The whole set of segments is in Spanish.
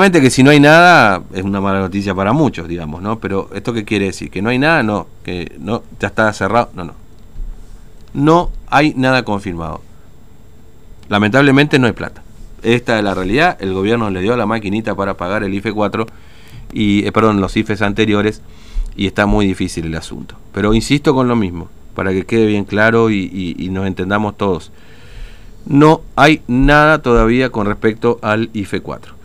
Obviamente que si no hay nada es una mala noticia para muchos, digamos, ¿no? Pero esto qué quiere decir, que no hay nada, no, que no ya está cerrado, no, no. No hay nada confirmado. Lamentablemente no hay plata. Esta es la realidad, el gobierno le dio la maquinita para pagar el IFE 4 y eh, perdón, los IFEs anteriores y está muy difícil el asunto. Pero insisto con lo mismo, para que quede bien claro y, y nos entendamos todos. No hay nada todavía con respecto al IFE 4.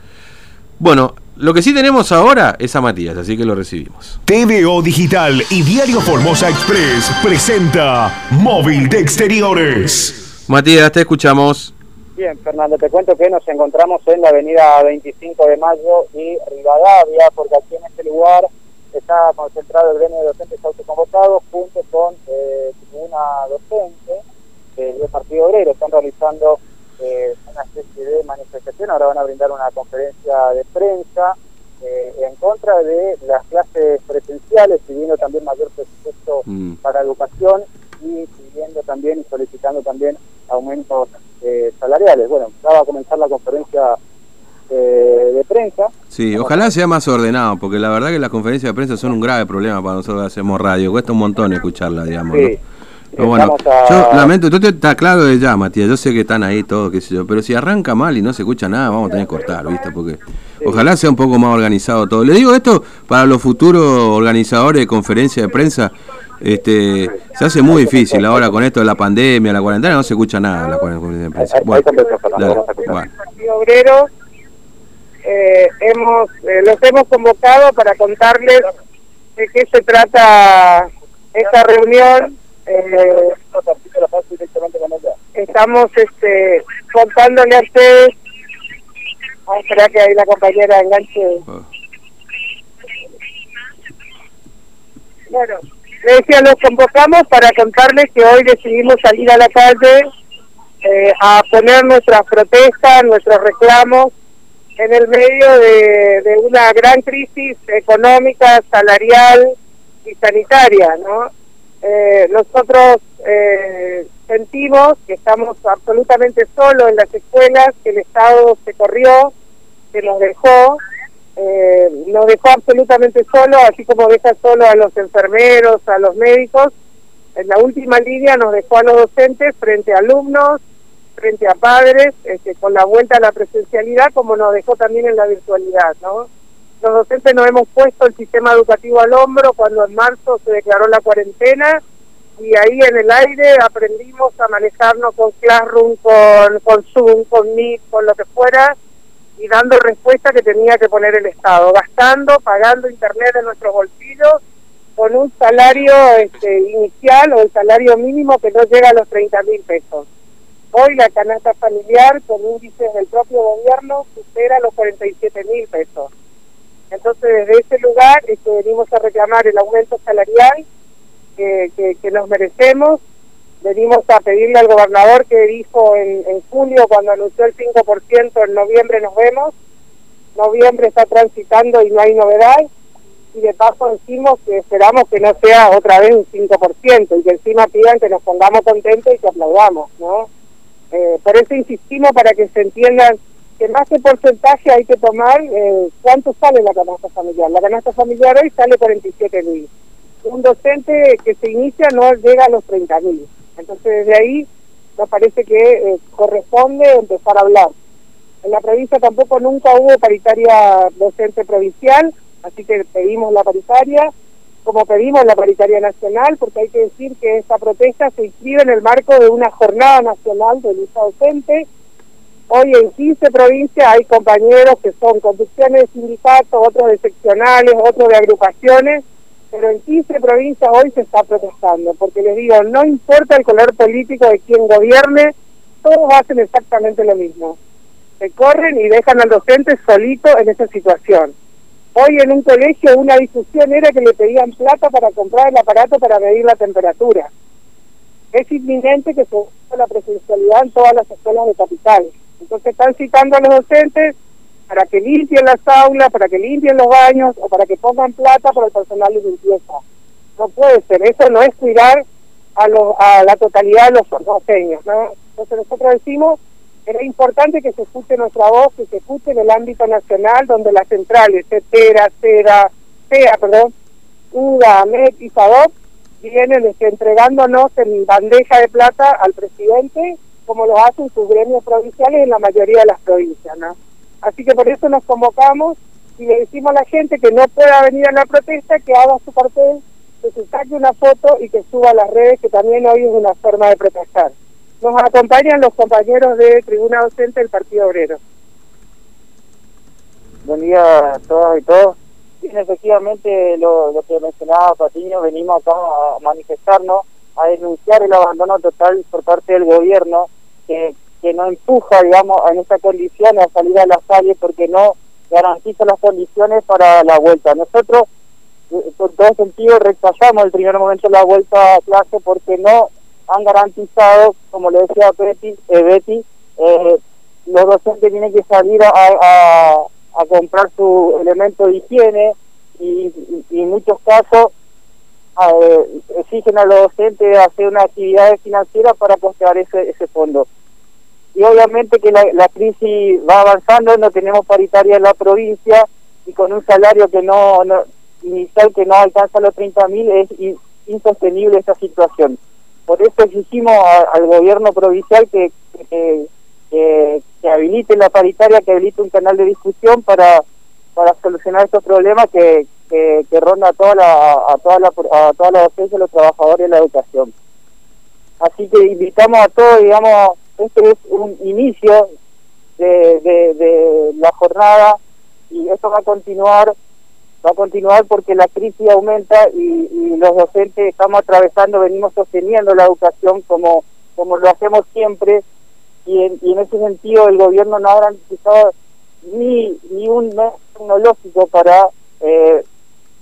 Bueno, lo que sí tenemos ahora es a Matías, así que lo recibimos. TVO Digital y Diario Formosa Express presenta Móvil de Exteriores. Matías, te escuchamos. Bien, Fernando, te cuento que nos encontramos en la avenida 25 de Mayo y Rivadavia, porque aquí en este lugar está concentrado el gremio de docentes autoconvocados junto con eh, una docente del Partido Obrero. Están realizando eh, una especie de manifestación, ahora van a brindar una conferencia de prensa eh, en contra de las clases presenciales, pidiendo también mayor presupuesto mm. para educación y pidiendo también y solicitando también aumentos eh, salariales. Bueno, ya va a comenzar la conferencia de prensa. Sí, ojalá sea más ordenado, porque la verdad que las conferencias de prensa son un grave problema para nosotros que hacemos radio, cuesta un montón escucharla, digamos. ¿no? Pero bueno, yo lamento, tú está claro de ya, Matías, yo sé que están ahí todos, qué sé yo, pero si arranca mal y no se escucha nada, vamos a tener que cortar, ¿viste? Porque ojalá sea un poco más organizado todo. Le digo esto para los futuros organizadores de conferencias de prensa, este, se hace muy difícil ahora con esto de la pandemia, la cuarentena, no se escucha nada la conferencia de prensa. Bueno, Obrero, eh, hemos, eh, los hemos convocado para contarles de qué se trata esta reunión eh, estamos este, contándole a ustedes. Vamos esperar que ahí la compañera enganche. Bueno, le decía, los convocamos para contarles que hoy decidimos salir a la calle eh, a poner nuestras protestas, nuestros reclamos en el medio de, de una gran crisis económica, salarial y sanitaria, ¿no? Eh, nosotros eh, sentimos que estamos absolutamente solos en las escuelas, que el Estado se corrió, que nos dejó, eh, nos dejó absolutamente solos, así como deja solo a los enfermeros, a los médicos. En la última línea nos dejó a los docentes frente a alumnos, frente a padres, este, con la vuelta a la presencialidad, como nos dejó también en la virtualidad, ¿no? Los docentes nos hemos puesto el sistema educativo al hombro cuando en marzo se declaró la cuarentena y ahí en el aire aprendimos a manejarnos con Classroom, con, con Zoom, con Meet, con lo que fuera y dando respuesta que tenía que poner el Estado, gastando, pagando internet en nuestros bolsillos con un salario este, inicial o el salario mínimo que no llega a los 30 mil pesos. Hoy la canasta familiar con índices del propio gobierno supera los 47 mil pesos. Entonces, desde ese lugar este, venimos a reclamar el aumento salarial que, que, nos merecemos. Venimos a pedirle al gobernador que dijo en, en julio, cuando anunció el 5%, en noviembre nos vemos. Noviembre está transitando y no hay novedad. Y de paso decimos que esperamos que no sea otra vez un 5% y que encima pidan que nos pongamos contentos y que aplaudamos, ¿no? Eh, por eso insistimos para que se entiendan que más que porcentaje hay que tomar eh, cuánto sale la canasta familiar. La canasta familiar hoy sale 47 mil. Un docente que se inicia no llega a los 30 mil. Entonces desde ahí nos parece que eh, corresponde empezar a hablar. En la provincia tampoco nunca hubo paritaria docente provincial, así que pedimos la paritaria, como pedimos la paritaria nacional, porque hay que decir que esta protesta se inscribe en el marco de una jornada nacional de lucha docente, Hoy en 15 provincias hay compañeros que son conducciones de sindicatos, otros de seccionales, otros de agrupaciones, pero en 15 provincias hoy se está protestando, porque les digo, no importa el color político de quien gobierne, todos hacen exactamente lo mismo. Se corren y dejan al docente solito en esa situación. Hoy en un colegio una discusión era que le pedían plata para comprar el aparato para medir la temperatura. Es inminente que se la presencialidad en todas las escuelas de capitales. Entonces están citando a los docentes para que limpien las aulas, para que limpien los baños o para que pongan plata para el personal de limpieza. No puede ser, eso no es cuidar a, a la totalidad de los porteños. ¿no? Entonces nosotros decimos era importante que se escuche nuestra voz, que se escuche en el ámbito nacional, donde las centrales, CETERA, CERA, CEA, perdón, UDA, MET y SADOP, vienen este, entregándonos en bandeja de plata al presidente, como lo hacen sus gremios provinciales en la mayoría de las provincias, ¿no? Así que por eso nos convocamos y le decimos a la gente que no pueda venir a la protesta, que haga su cartel, que se saque una foto y que suba a las redes, que también hoy es una forma de protestar. Nos acompañan los compañeros de Tribuna Docente del Partido Obrero. Buen día a todas y todos. efectivamente, lo, que mencionaba Patiño, venimos acá a manifestarnos, a denunciar el abandono total por parte del gobierno, que, que no empuja, digamos, en esta condición a salir a las calles porque no garantiza las condiciones para la vuelta. Nosotros, eh, por todo sentido, rechazamos el primer momento la vuelta a clase porque no han garantizado, como le decía Betty, eh, Betty eh, los docentes tienen que salir a, a, comprar su elemento de higiene y, en muchos casos eh, exigen a los docentes hacer una actividad financiera para postear ese, ese fondo. Y obviamente que la, la crisis va avanzando, no tenemos paritaria en la provincia y con un salario que no, no inicial que no alcanza los 30 mil es insostenible esta situación. Por eso exigimos al gobierno provincial que, que, que, habilite la paritaria, que habilite un canal de discusión para, para solucionar estos problemas que, que, ronda a toda la, a toda la, a toda la docencia, los trabajadores de la educación. Así que invitamos a todos, digamos, este es un inicio de, de, la jornada y esto va a continuar va a continuar porque la crisis aumenta y, los docentes estamos atravesando, venimos sosteniendo la educación como, como lo hacemos siempre y en, y en ese sentido el gobierno no ha garantizado ni, ni un método tecnológico para, eh,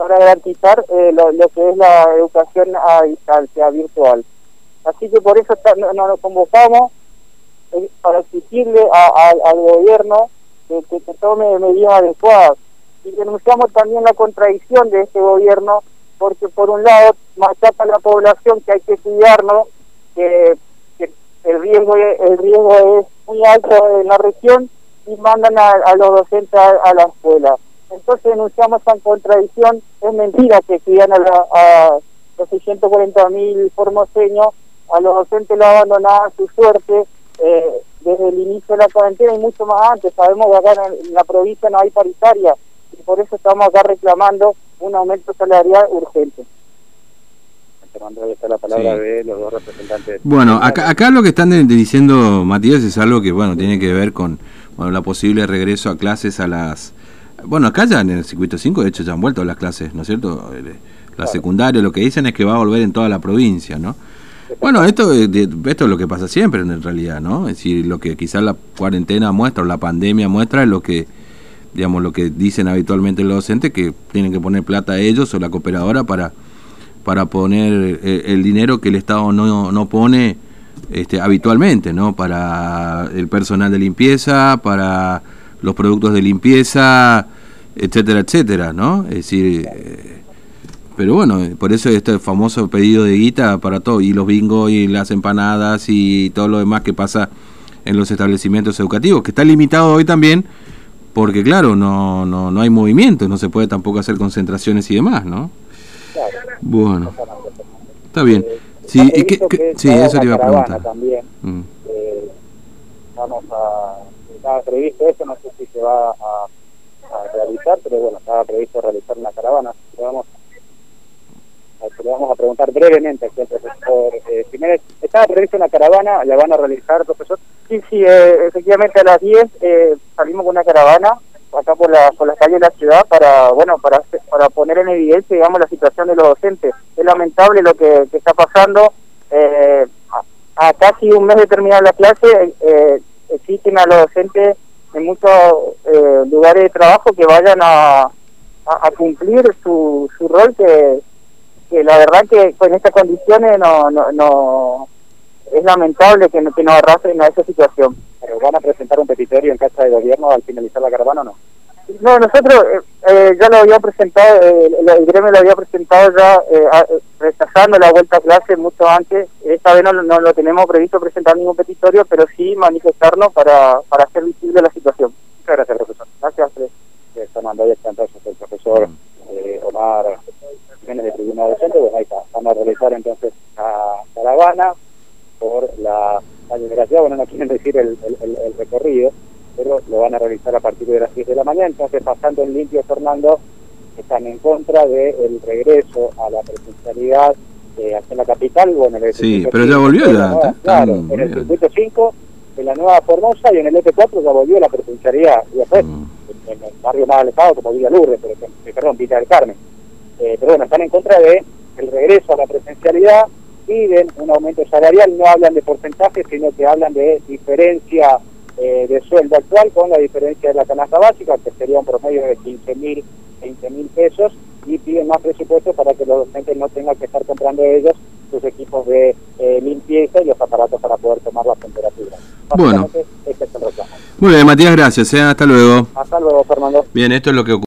para garantizar eh, lo, que es la educación a distancia, virtual. Así que por eso nos convocamos eh, para exigirle al gobierno que, que tome medidas adecuadas y denunciamos también la contradicción de este gobierno porque por un lado machaca a la población que hay que cuidarnos que, el riesgo el riesgo es muy alto en la región y mandan a, los docentes a, la escuela entonces denunciamos esa contradicción es mentira que cuidan a, a los 640 mil formoseños a los docentes lo abandonaban su suerte eh, desde el inicio de la cuarentena y mucho más antes sabemos que acá en la provincia no hay paritaria y por eso estamos acá reclamando un aumento salarial urgente. La palabra de los dos representantes. Bueno, acá, acá lo que están diciendo Matías es algo que bueno tiene que ver con bueno, la posible regreso a clases a las... Bueno, acá ya en el circuito 5 de hecho ya han vuelto las clases, ¿no es cierto? La secundaria, lo que dicen es que va a volver en toda la provincia, ¿no? Bueno, esto, esto es lo que pasa siempre en realidad, ¿no? Es decir, lo que quizás la cuarentena muestra o la pandemia muestra es lo que digamos, lo que dicen habitualmente los docentes, que tienen que poner plata a ellos o la cooperadora para, para poner eh, el, dinero que el Estado no, no pone este, habitualmente, ¿no? Para el personal de limpieza, para los productos de limpieza, etcétera, etcétera, ¿no? Es decir, eh, pero bueno, por eso este famoso pedido de guita para todo, y los bingos y las empanadas y todo lo demás que pasa en los establecimientos educativos, que está limitado hoy también porque claro, no, no, no hay movimiento, no se puede tampoco hacer concentraciones y demás, ¿no? Bueno, está bien. Sí, sí eso te iba a preguntar. También. Mm. Eh, vamos a, estaba previsto eso, no sé si se va a, realizar, pero bueno, estaba previsto realizar una caravana. Le vamos, le vamos a preguntar brevemente aquí al profesor eh, Jiménez. Estaba previsto una caravana, la van a realizar, profesor. Sí, sí, eh, efectivamente a las 10 eh, salimos con una caravana acá por, la, por las calles de la ciudad para, bueno, para, para poner en evidencia, digamos, la situación de los docentes. Es lamentable lo que, está pasando. Eh, a, casi un mes de terminar la clase, eh, existen a los docentes en muchos eh, lugares de trabajo que vayan a, a, cumplir su, su rol que, que la verdad que en estas condiciones no, no, no es lamentable que, que nos arrastren a esa situación. ¿Pero van a presentar un petitorio en casa de gobierno al finalizar la caravana o no? No, nosotros, eh, eh, ya lo había presentado, eh, el, el gremio lo había presentado ya eh, a- eh, rechazando la vuelta a clase mucho antes. Esta vez no, no lo tenemos previsto presentar ningún petitorio, pero sí manifestarnos para, para hacer visible la situación. Muchas gracias, profesor. Gracias, Alfredo. Fernando, ahí está entonces el profesor eh, Omar Jiménez de Tribuna Docente, bueno, ahí está, van a realizar entonces la caravana por la calle bueno, no quieren decir el, el- el- el recorrido, pero lo van a realizar a partir de las 7 de la mañana, entonces pasando en limpio, Fernando, están en contra del regreso a la presencialidad eh, en la capital, bueno, en el Sí, pero ya volvió en la ya, nueva- está- claro, en el circuito 5 de la Nueva Formosa y en el EP4 ya volvió la presencialidad, y después Mm. en, en el barrio más alejado como Villa Lourdes, ejemplo, eh, perdón, Villa del Carmen. Eh, pero bueno, están en contra de el regreso a la presencialidad, piden un aumento salarial, no hablan de porcentaje, sino que hablan de diferencia eh, de sueldo actual con la diferencia de la canasta básica, que sería un promedio de 15 mil, 20 mil pesos, y piden más presupuesto para que los docentes no tengan que estar comprando ellos sus equipos de eh, limpieza y los aparatos para poder tomar la temperatura. Bueno. Este es el. Muy bien, Matías, gracias. ¿eh? Hasta luego. Hasta luego, Fernando. Bien, esto es lo que ocurre.